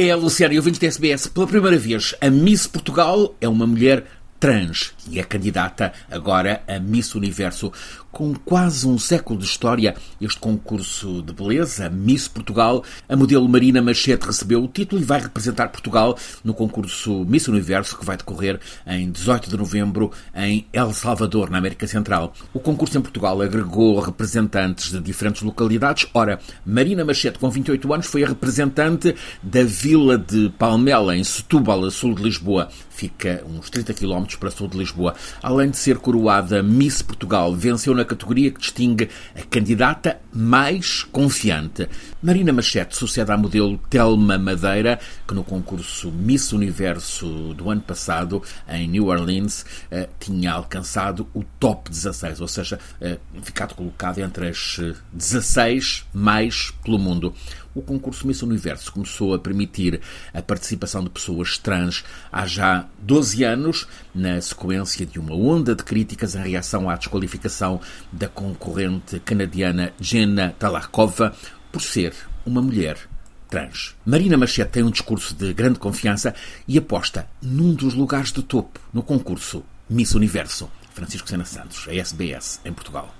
É a Luciana ouvintes da SBS. Pela primeira vez, a Miss Portugal é uma mulher trans e é candidata agora a Miss Universo. Com quase um século de história, este concurso de beleza, Miss Portugal, a modelo Marina Machete recebeu o título e vai representar Portugal no concurso Miss Universo que vai decorrer em 18 de novembro em El Salvador, na América Central. O concurso em Portugal agregou representantes de diferentes localidades. Ora, Marina Machete, com 28 anos, foi a representante da Vila de Palmela, em Setúbal, a sul de Lisboa. Fica uns 30 km para sul de Lisboa. Além de ser coroada Miss Portugal, venceu na categoria que distingue a candidata mais confiante. Marina Machete sucede à modelo Telma Madeira, que no concurso Miss Universo do ano passado, em New Orleans, eh, tinha alcançado o top 16, ou seja, eh, ficado colocado entre as 16 eh, mais pelo mundo o concurso Miss Universo começou a permitir a participação de pessoas trans há já 12 anos, na sequência de uma onda de críticas em reação à desqualificação da concorrente canadiana Jenna Talarkova por ser uma mulher trans. Marina Machete tem um discurso de grande confiança e aposta num dos lugares de topo no concurso Miss Universo. Francisco Sena Santos, a SBS, em Portugal.